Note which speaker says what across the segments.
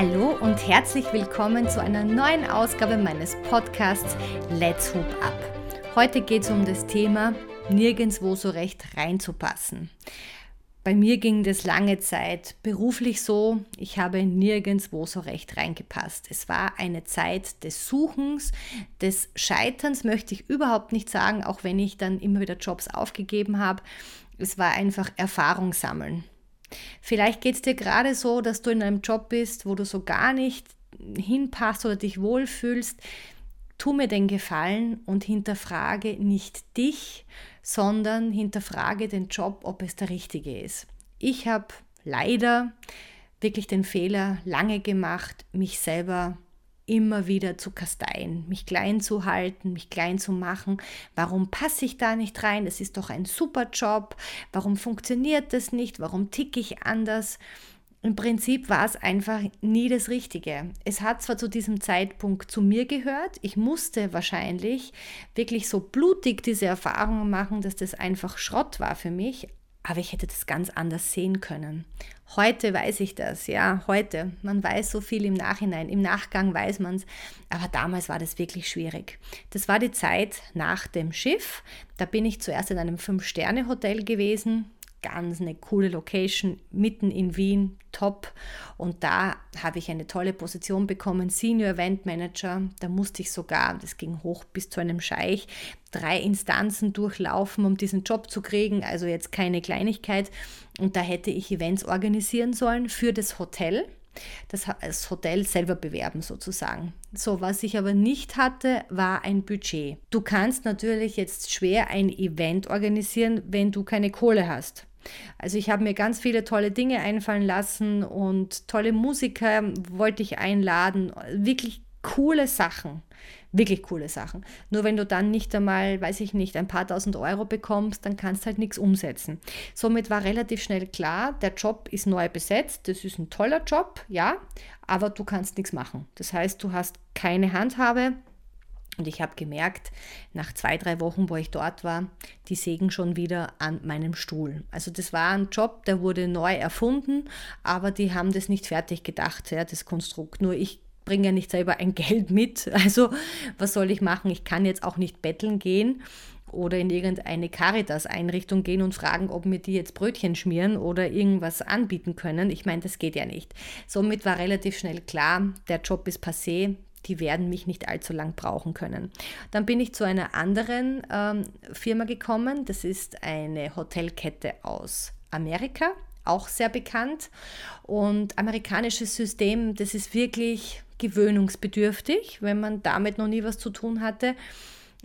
Speaker 1: Hallo und herzlich willkommen zu einer neuen Ausgabe meines Podcasts Let's Hoop Up. Heute geht es um das Thema nirgendwo so recht reinzupassen. Bei mir ging das lange Zeit beruflich so, ich habe nirgendwo so recht reingepasst. Es war eine Zeit des Suchens, des Scheiterns möchte ich überhaupt nicht sagen, auch wenn ich dann immer wieder Jobs aufgegeben habe. Es war einfach Erfahrung sammeln. Vielleicht geht es dir gerade so, dass du in einem Job bist, wo du so gar nicht hinpasst oder dich wohlfühlst. Tu mir den Gefallen und hinterfrage nicht dich, sondern hinterfrage den Job, ob es der richtige ist. Ich habe leider wirklich den Fehler lange gemacht, mich selber immer wieder zu kasteien, mich klein zu halten, mich klein zu machen. Warum passe ich da nicht rein? Das ist doch ein super Job. Warum funktioniert das nicht? Warum ticke ich anders? Im Prinzip war es einfach nie das Richtige. Es hat zwar zu diesem Zeitpunkt zu mir gehört, ich musste wahrscheinlich wirklich so blutig diese Erfahrungen machen, dass das einfach Schrott war für mich, aber ich hätte das ganz anders sehen können. Heute weiß ich das, ja, heute. Man weiß so viel im Nachhinein, im Nachgang weiß man es, aber damals war das wirklich schwierig. Das war die Zeit nach dem Schiff. Da bin ich zuerst in einem Fünf-Sterne-Hotel gewesen, ganz eine coole Location mitten in Wien, top. Und da habe ich eine tolle Position bekommen, Senior Event Manager. Da musste ich sogar, das ging hoch bis zu einem Scheich, drei Instanzen durchlaufen, um diesen Job zu kriegen. Also jetzt keine Kleinigkeit. Und da hätte ich Events organisieren sollen für das Hotel das Hotel selber bewerben sozusagen. So, was ich aber nicht hatte, war ein Budget. Du kannst natürlich jetzt schwer ein Event organisieren, wenn du keine Kohle hast. Also ich habe mir ganz viele tolle Dinge einfallen lassen und tolle Musiker wollte ich einladen, wirklich coole Sachen, wirklich coole Sachen. Nur wenn du dann nicht einmal, weiß ich nicht, ein paar tausend Euro bekommst, dann kannst halt nichts umsetzen. Somit war relativ schnell klar, der Job ist neu besetzt, das ist ein toller Job, ja, aber du kannst nichts machen. Das heißt, du hast keine Handhabe, und ich habe gemerkt, nach zwei, drei Wochen, wo ich dort war, die sägen schon wieder an meinem Stuhl. Also das war ein Job, der wurde neu erfunden, aber die haben das nicht fertig gedacht, ja, das Konstrukt. Nur ich bringe ja nicht selber ein Geld mit. Also was soll ich machen? Ich kann jetzt auch nicht betteln gehen oder in irgendeine Caritas-Einrichtung gehen und fragen, ob mir die jetzt Brötchen schmieren oder irgendwas anbieten können. Ich meine, das geht ja nicht. Somit war relativ schnell klar, der Job ist passé, die werden mich nicht allzu lang brauchen können. Dann bin ich zu einer anderen ähm, Firma gekommen. Das ist eine Hotelkette aus Amerika, auch sehr bekannt. Und amerikanisches System, das ist wirklich gewöhnungsbedürftig, wenn man damit noch nie was zu tun hatte.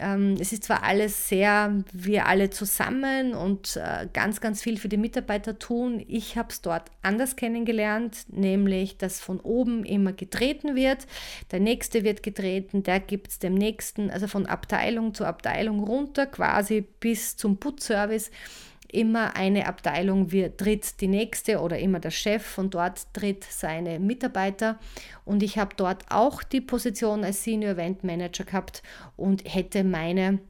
Speaker 1: Ähm, es ist zwar alles sehr, wir alle zusammen und äh, ganz, ganz viel für die Mitarbeiter tun. Ich habe es dort anders kennengelernt, nämlich, dass von oben immer getreten wird. Der nächste wird getreten, der gibt es dem nächsten, also von Abteilung zu Abteilung runter, quasi bis zum Putzservice immer eine Abteilung wird, tritt die nächste oder immer der Chef und dort tritt seine Mitarbeiter. Und ich habe dort auch die Position als Senior Event Manager gehabt und hätte meine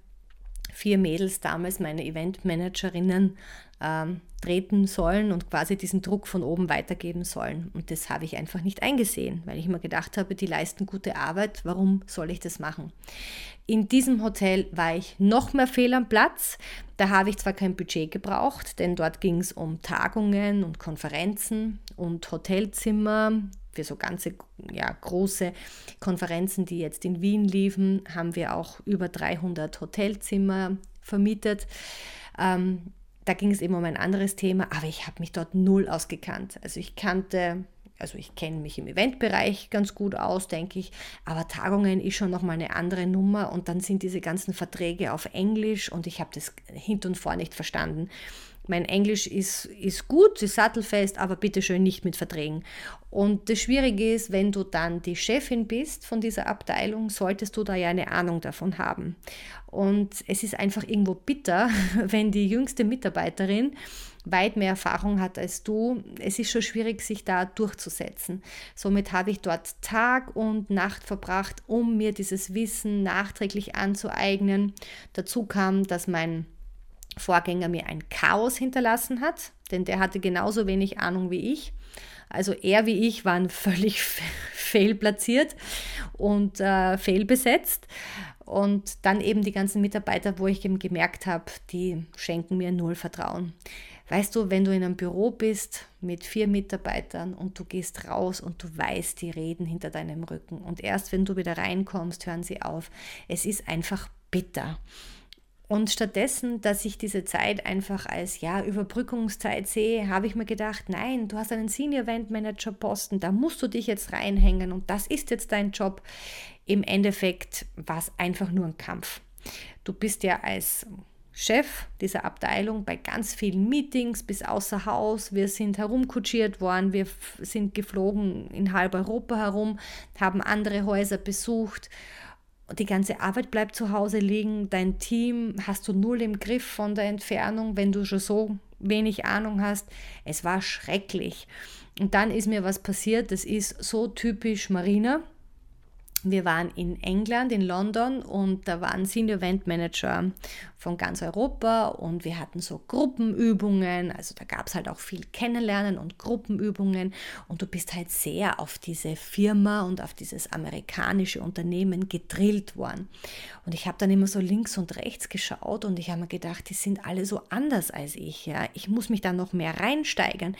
Speaker 1: vier Mädels damals, meine Event Managerinnen, ähm, treten sollen und quasi diesen Druck von oben weitergeben sollen. Und das habe ich einfach nicht eingesehen, weil ich immer gedacht habe, die leisten gute Arbeit, warum soll ich das machen? In diesem Hotel war ich noch mehr fehl am Platz. Da habe ich zwar kein Budget gebraucht, denn dort ging es um Tagungen und Konferenzen und Hotelzimmer. Für so ganze ja, große Konferenzen, die jetzt in Wien liefen, haben wir auch über 300 Hotelzimmer vermietet. Ähm, da ging es eben um ein anderes Thema, aber ich habe mich dort null ausgekannt. Also ich kannte, also ich kenne mich im Eventbereich ganz gut aus, denke ich, aber Tagungen ist schon nochmal eine andere Nummer und dann sind diese ganzen Verträge auf Englisch und ich habe das hint und vor nicht verstanden. Mein Englisch ist, ist gut, ist sattelfest, aber bitteschön nicht mit Verträgen. Und das Schwierige ist, wenn du dann die Chefin bist von dieser Abteilung, solltest du da ja eine Ahnung davon haben. Und es ist einfach irgendwo bitter, wenn die jüngste Mitarbeiterin weit mehr Erfahrung hat als du. Es ist schon schwierig, sich da durchzusetzen. Somit habe ich dort Tag und Nacht verbracht, um mir dieses Wissen nachträglich anzueignen. Dazu kam, dass mein Vorgänger mir ein Chaos hinterlassen hat. denn der hatte genauso wenig Ahnung wie ich. Also er wie ich waren völlig fehlplatziert und äh, fehlbesetzt. Und dann eben die ganzen Mitarbeiter, wo ich eben gemerkt habe, die schenken mir null Vertrauen. Weißt du, wenn du in einem Büro bist mit vier Mitarbeitern und du gehst raus und du weißt, die reden hinter deinem Rücken und erst wenn du wieder reinkommst, hören sie auf. Es ist einfach bitter. Und stattdessen, dass ich diese Zeit einfach als ja, Überbrückungszeit sehe, habe ich mir gedacht, nein, du hast einen Senior Event Manager Posten, da musst du dich jetzt reinhängen und das ist jetzt dein Job. Im Endeffekt war es einfach nur ein Kampf. Du bist ja als Chef dieser Abteilung bei ganz vielen Meetings bis außer Haus. Wir sind herumkutschiert worden, wir sind geflogen in halb Europa herum, haben andere Häuser besucht. Die ganze Arbeit bleibt zu Hause liegen, dein Team hast du null im Griff von der Entfernung, wenn du schon so wenig Ahnung hast. Es war schrecklich. Und dann ist mir was passiert, das ist so typisch Marina wir waren in England, in London und da waren Senior Event Manager von ganz Europa und wir hatten so Gruppenübungen, also da gab es halt auch viel Kennenlernen und Gruppenübungen und du bist halt sehr auf diese Firma und auf dieses amerikanische Unternehmen gedrillt worden. Und ich habe dann immer so links und rechts geschaut und ich habe mir gedacht, die sind alle so anders als ich, ja. Ich muss mich da noch mehr reinsteigern.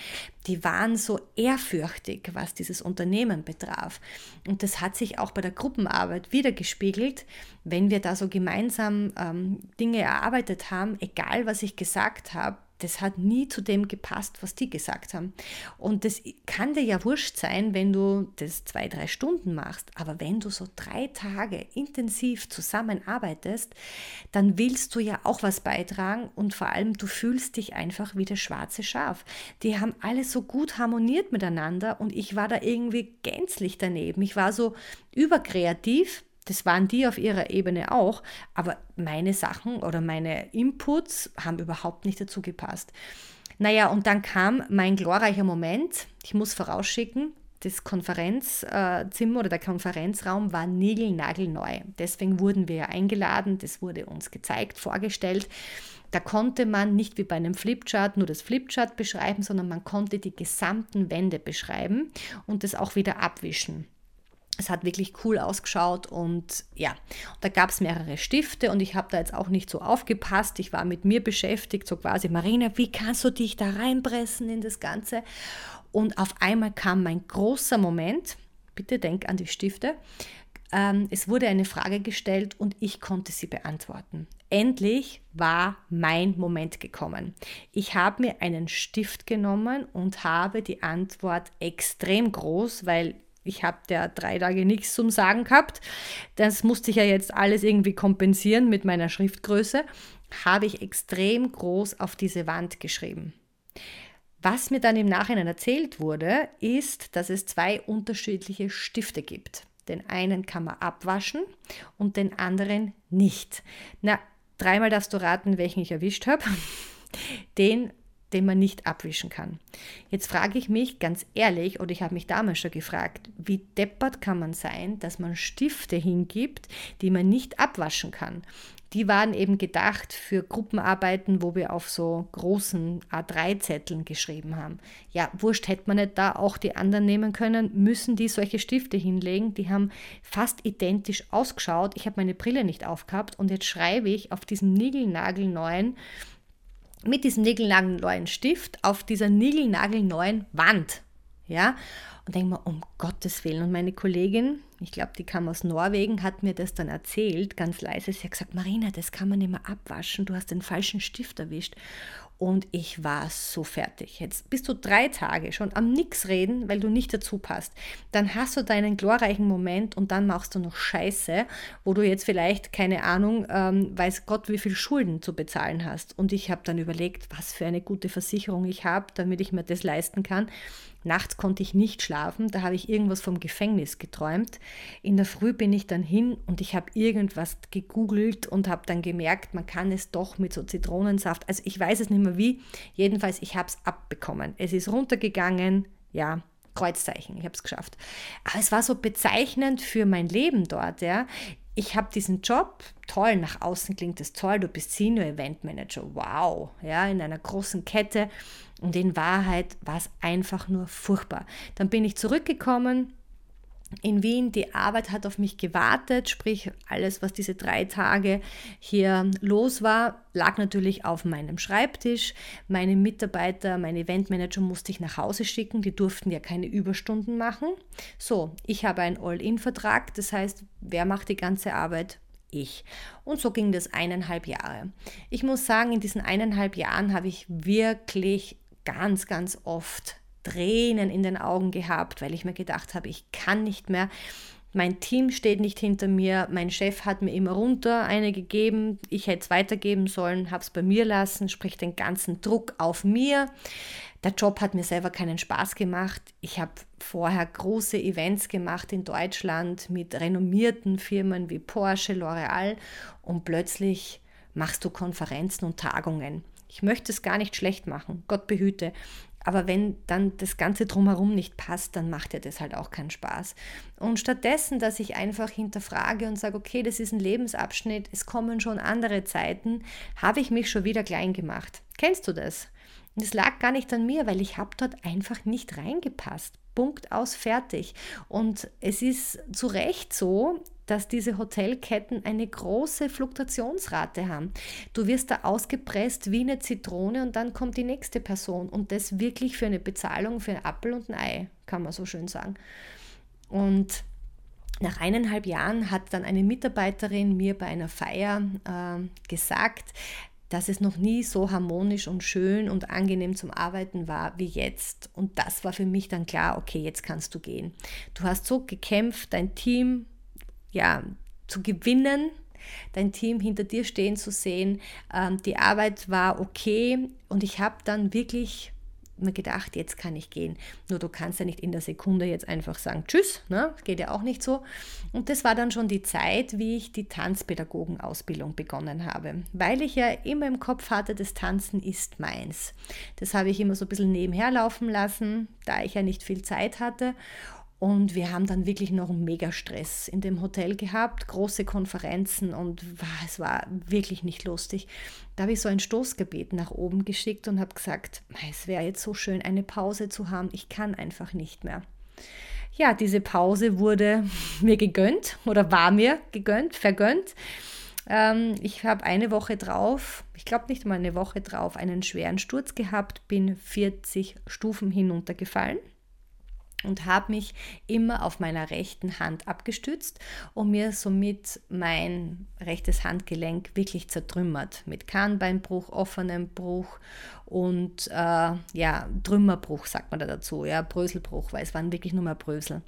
Speaker 1: Die waren so ehrfürchtig, was dieses Unternehmen betraf. Und das hat sich auch bei der der Gruppenarbeit wiedergespiegelt, wenn wir da so gemeinsam ähm, Dinge erarbeitet haben, egal was ich gesagt habe, das hat nie zu dem gepasst, was die gesagt haben. Und das kann dir ja wurscht sein, wenn du das zwei, drei Stunden machst. Aber wenn du so drei Tage intensiv zusammenarbeitest, dann willst du ja auch was beitragen und vor allem du fühlst dich einfach wie das schwarze Schaf. Die haben alle so gut harmoniert miteinander und ich war da irgendwie gänzlich daneben. Ich war so überkreativ das waren die auf ihrer Ebene auch, aber meine Sachen oder meine Inputs haben überhaupt nicht dazu gepasst. Naja, und dann kam mein glorreicher Moment. Ich muss vorausschicken, das Konferenzzimmer oder der Konferenzraum war niegelnagelneu. Deswegen wurden wir eingeladen, das wurde uns gezeigt, vorgestellt. Da konnte man nicht wie bei einem Flipchart nur das Flipchart beschreiben, sondern man konnte die gesamten Wände beschreiben und das auch wieder abwischen. Es hat wirklich cool ausgeschaut und ja, da gab es mehrere Stifte und ich habe da jetzt auch nicht so aufgepasst. Ich war mit mir beschäftigt, so quasi, Marina, wie kannst du dich da reinpressen in das Ganze? Und auf einmal kam mein großer Moment, bitte denk an die Stifte. Ähm, es wurde eine Frage gestellt und ich konnte sie beantworten. Endlich war mein Moment gekommen. Ich habe mir einen Stift genommen und habe die Antwort extrem groß, weil ich habe der drei Tage nichts zum Sagen gehabt. Das musste ich ja jetzt alles irgendwie kompensieren mit meiner Schriftgröße. Habe ich extrem groß auf diese Wand geschrieben. Was mir dann im Nachhinein erzählt wurde, ist, dass es zwei unterschiedliche Stifte gibt. Den einen kann man abwaschen und den anderen nicht. Na, dreimal darfst du raten, welchen ich erwischt habe. Den den man nicht abwischen kann. Jetzt frage ich mich ganz ehrlich, oder ich habe mich damals schon gefragt, wie deppert kann man sein, dass man Stifte hingibt, die man nicht abwaschen kann. Die waren eben gedacht für Gruppenarbeiten, wo wir auf so großen A3-Zetteln geschrieben haben. Ja, wurscht, hätte man nicht da auch die anderen nehmen können, müssen die solche Stifte hinlegen. Die haben fast identisch ausgeschaut. Ich habe meine Brille nicht aufgehabt und jetzt schreibe ich auf diesem niegelnagelneuen mit diesem niegelnagelneuen Stift auf dieser niegelnagelneuen Wand. Ja, und denke mir, um Gottes Willen. Und meine Kollegin, ich glaube, die kam aus Norwegen, hat mir das dann erzählt, ganz leise. Sie hat gesagt, Marina, das kann man nicht mehr abwaschen, du hast den falschen Stift erwischt. Und ich war so fertig. Jetzt bist du drei Tage schon am Nix reden, weil du nicht dazu passt. Dann hast du deinen glorreichen Moment und dann machst du noch Scheiße, wo du jetzt vielleicht, keine Ahnung, ähm, weiß Gott, wie viel Schulden zu bezahlen hast. Und ich habe dann überlegt, was für eine gute Versicherung ich habe, damit ich mir das leisten kann. Nachts konnte ich nicht schlafen, da habe ich irgendwas vom Gefängnis geträumt. In der Früh bin ich dann hin und ich habe irgendwas gegoogelt und habe dann gemerkt, man kann es doch mit so Zitronensaft, also ich weiß es nicht mehr wie, jedenfalls ich habe es abbekommen. Es ist runtergegangen, ja, Kreuzzeichen, ich habe es geschafft. Aber es war so bezeichnend für mein Leben dort, ja. Ich habe diesen Job, toll, nach außen klingt es toll, du bist Senior Event Manager, wow, ja, in einer großen Kette und in Wahrheit war es einfach nur furchtbar. Dann bin ich zurückgekommen, in Wien. Die Arbeit hat auf mich gewartet, sprich alles, was diese drei Tage hier los war, lag natürlich auf meinem Schreibtisch. Meine Mitarbeiter, meine Eventmanager musste ich nach Hause schicken, die durften ja keine Überstunden machen. So, ich habe einen All-In-Vertrag, das heißt, wer macht die ganze Arbeit? Ich. Und so ging das eineinhalb Jahre. Ich muss sagen, in diesen eineinhalb Jahren habe ich wirklich ganz, ganz oft Tränen in den Augen gehabt, weil ich mir gedacht habe, ich kann nicht mehr. Mein Team steht nicht hinter mir. Mein Chef hat mir immer runter eine gegeben. Ich hätte es weitergeben sollen, habe es bei mir lassen, sprich den ganzen Druck auf mir. Der Job hat mir selber keinen Spaß gemacht. Ich habe vorher große Events gemacht in Deutschland mit renommierten Firmen wie Porsche, L'Oreal und plötzlich machst du Konferenzen und Tagungen. Ich möchte es gar nicht schlecht machen, Gott behüte. Aber wenn dann das Ganze drumherum nicht passt, dann macht ja das halt auch keinen Spaß. Und stattdessen, dass ich einfach hinterfrage und sage, okay, das ist ein Lebensabschnitt, es kommen schon andere Zeiten, habe ich mich schon wieder klein gemacht. Kennst du das? Und es lag gar nicht an mir, weil ich habe dort einfach nicht reingepasst. Punkt aus, fertig. Und es ist zu Recht so, dass diese Hotelketten eine große Fluktuationsrate haben. Du wirst da ausgepresst wie eine Zitrone und dann kommt die nächste Person und das wirklich für eine Bezahlung für ein Apfel und ein Ei, kann man so schön sagen. Und nach eineinhalb Jahren hat dann eine Mitarbeiterin mir bei einer Feier äh, gesagt, dass es noch nie so harmonisch und schön und angenehm zum Arbeiten war wie jetzt. Und das war für mich dann klar, okay, jetzt kannst du gehen. Du hast so gekämpft, dein Team ja, zu gewinnen, dein Team hinter dir stehen zu sehen. Ähm, die Arbeit war okay und ich habe dann wirklich mir gedacht, jetzt kann ich gehen. Nur du kannst ja nicht in der Sekunde jetzt einfach sagen, tschüss, ne? geht ja auch nicht so. Und das war dann schon die Zeit, wie ich die Tanzpädagogenausbildung begonnen habe, weil ich ja immer im Kopf hatte, das Tanzen ist meins. Das habe ich immer so ein bisschen nebenher laufen lassen, da ich ja nicht viel Zeit hatte. Und wir haben dann wirklich noch einen Mega-Stress in dem Hotel gehabt, große Konferenzen und es war wirklich nicht lustig. Da habe ich so ein Stoßgebet nach oben geschickt und habe gesagt, es wäre jetzt so schön, eine Pause zu haben. Ich kann einfach nicht mehr. Ja, diese Pause wurde mir gegönnt oder war mir gegönnt, vergönnt. Ähm, ich habe eine Woche drauf, ich glaube nicht mal eine Woche drauf, einen schweren Sturz gehabt, bin 40 Stufen hinuntergefallen und habe mich immer auf meiner rechten Hand abgestützt und mir somit mein rechtes Handgelenk wirklich zertrümmert mit Kahnbeinbruch, offenem Bruch und äh, ja, Trümmerbruch sagt man da dazu, ja, Bröselbruch, weil es waren wirklich nur mehr Brösel.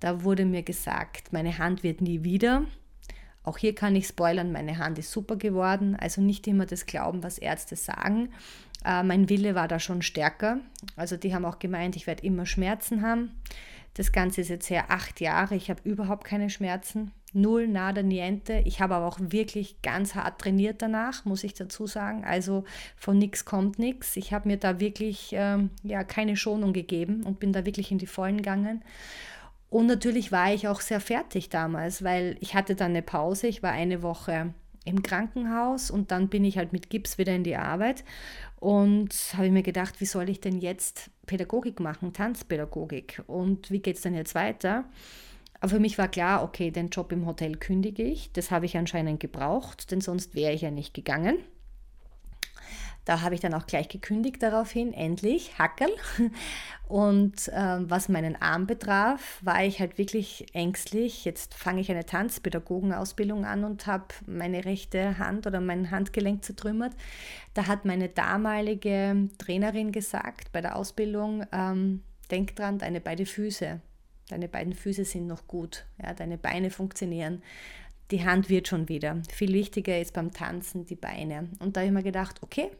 Speaker 1: Da wurde mir gesagt, meine Hand wird nie wieder. Auch hier kann ich spoilern, meine Hand ist super geworden. Also nicht immer das glauben, was Ärzte sagen. Äh, mein Wille war da schon stärker. Also die haben auch gemeint, ich werde immer Schmerzen haben. Das Ganze ist jetzt her acht Jahre. Ich habe überhaupt keine Schmerzen. Null, nada, niente. Ich habe aber auch wirklich ganz hart trainiert danach, muss ich dazu sagen. Also von nichts kommt nichts. Ich habe mir da wirklich ähm, ja, keine Schonung gegeben und bin da wirklich in die Vollen gegangen. Und natürlich war ich auch sehr fertig damals, weil ich hatte dann eine Pause. Ich war eine Woche im Krankenhaus und dann bin ich halt mit Gips wieder in die Arbeit und habe mir gedacht, wie soll ich denn jetzt Pädagogik machen, Tanzpädagogik und wie geht es denn jetzt weiter? Aber für mich war klar, okay, den Job im Hotel kündige ich. Das habe ich anscheinend gebraucht, denn sonst wäre ich ja nicht gegangen. Da habe ich dann auch gleich gekündigt daraufhin, endlich, Hackel. Und ähm, was meinen Arm betraf, war ich halt wirklich ängstlich. Jetzt fange ich eine Tanzpädagogenausbildung an und habe meine rechte Hand oder mein Handgelenk zertrümmert. Da hat meine damalige Trainerin gesagt bei der Ausbildung, ähm, denk dran, deine beiden Füße, deine beiden Füße sind noch gut, ja, deine Beine funktionieren die Hand wird schon wieder. Viel wichtiger ist beim Tanzen die Beine. Und da habe ich mir gedacht, okay,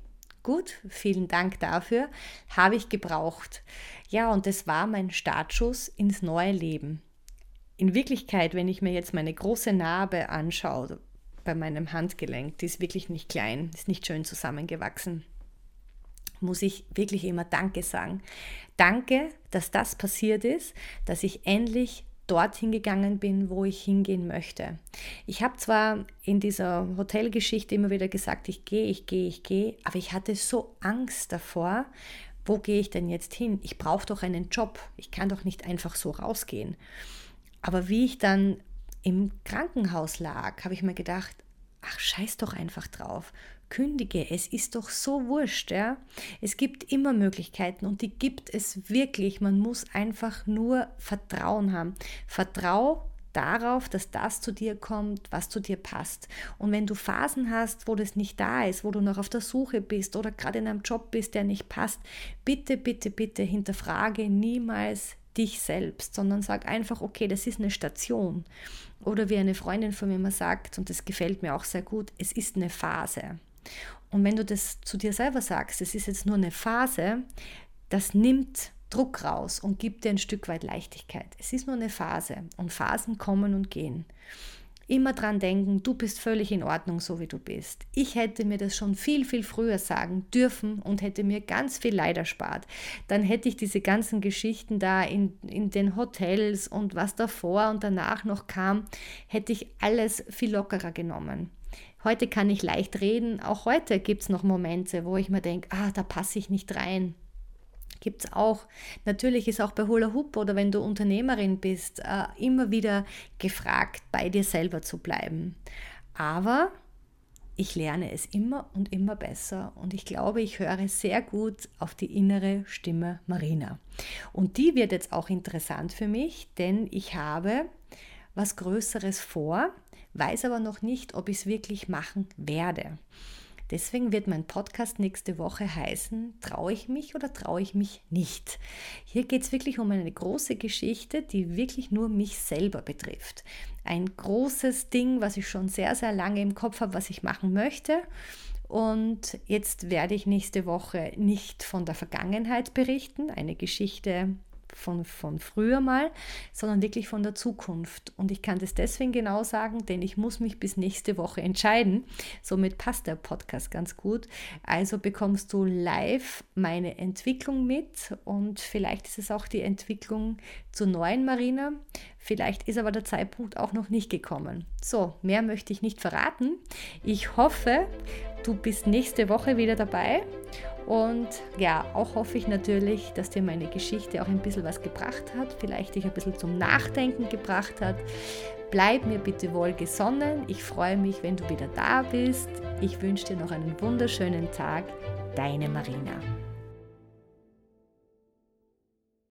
Speaker 1: Gut, vielen Dank dafür. Habe ich gebraucht. Ja, und das war mein Startschuss ins neue Leben. In Wirklichkeit, wenn ich mir jetzt meine große Narbe anschaue bei meinem Handgelenk, die ist wirklich nicht klein, ist nicht schön zusammengewachsen, muss ich wirklich immer Danke sagen. Danke, dass das passiert ist, dass ich endlich dorthin gegangen bin, wo ich hingehen möchte. Ich habe zwar in dieser Hotelgeschichte immer wieder gesagt, ich gehe, ich gehe, ich gehe, aber ich hatte so Angst davor, wo gehe ich denn jetzt hin? Ich brauche doch einen Job. Ich kann doch nicht einfach so rausgehen. Aber wie ich dann im Krankenhaus lag, habe ich mir gedacht, ach, scheiß doch einfach drauf. Kündige, es ist doch so wurscht, ja. Es gibt immer Möglichkeiten und die gibt es wirklich. Man muss einfach nur Vertrauen haben. Vertrau darauf, dass das zu dir kommt, was zu dir passt. Und wenn du Phasen hast, wo das nicht da ist, wo du noch auf der Suche bist oder gerade in einem Job bist, der nicht passt, bitte, bitte, bitte hinterfrage niemals dich selbst, sondern sag einfach, okay, das ist eine Station. Oder wie eine Freundin von mir immer sagt, und das gefällt mir auch sehr gut, es ist eine Phase. Und wenn du das zu dir selber sagst, es ist jetzt nur eine Phase, das nimmt Druck raus und gibt dir ein Stück weit Leichtigkeit. Es ist nur eine Phase und Phasen kommen und gehen. Immer dran denken, du bist völlig in Ordnung, so wie du bist. Ich hätte mir das schon viel, viel früher sagen dürfen und hätte mir ganz viel Leid erspart. Dann hätte ich diese ganzen Geschichten da in, in den Hotels und was davor und danach noch kam, hätte ich alles viel lockerer genommen. Heute kann ich leicht reden. Auch heute gibt es noch Momente, wo ich mir denke, ah, da passe ich nicht rein gibt es auch. Natürlich ist auch bei Hula Hoop oder wenn du Unternehmerin bist, äh, immer wieder gefragt, bei dir selber zu bleiben. Aber ich lerne es immer und immer besser und ich glaube, ich höre sehr gut auf die innere Stimme Marina. Und die wird jetzt auch interessant für mich, denn ich habe was Größeres vor, weiß aber noch nicht, ob ich es wirklich machen werde. Deswegen wird mein Podcast nächste Woche heißen, traue ich mich oder traue ich mich nicht. Hier geht es wirklich um eine große Geschichte, die wirklich nur mich selber betrifft. Ein großes Ding, was ich schon sehr, sehr lange im Kopf habe, was ich machen möchte. Und jetzt werde ich nächste Woche nicht von der Vergangenheit berichten, eine Geschichte, von, von früher mal, sondern wirklich von der Zukunft. Und ich kann das deswegen genau sagen, denn ich muss mich bis nächste Woche entscheiden. Somit passt der Podcast ganz gut. Also bekommst du live meine Entwicklung mit und vielleicht ist es auch die Entwicklung zur neuen Marina. Vielleicht ist aber der Zeitpunkt auch noch nicht gekommen. So, mehr möchte ich nicht verraten. Ich hoffe, du bist nächste Woche wieder dabei und ja, auch hoffe ich natürlich, dass dir meine Geschichte auch ein bisschen was gebracht hat, vielleicht dich ein bisschen zum Nachdenken gebracht hat. Bleib mir bitte wohl gesonnen. Ich freue mich, wenn du wieder da bist. Ich wünsche dir noch einen wunderschönen Tag. Deine Marina.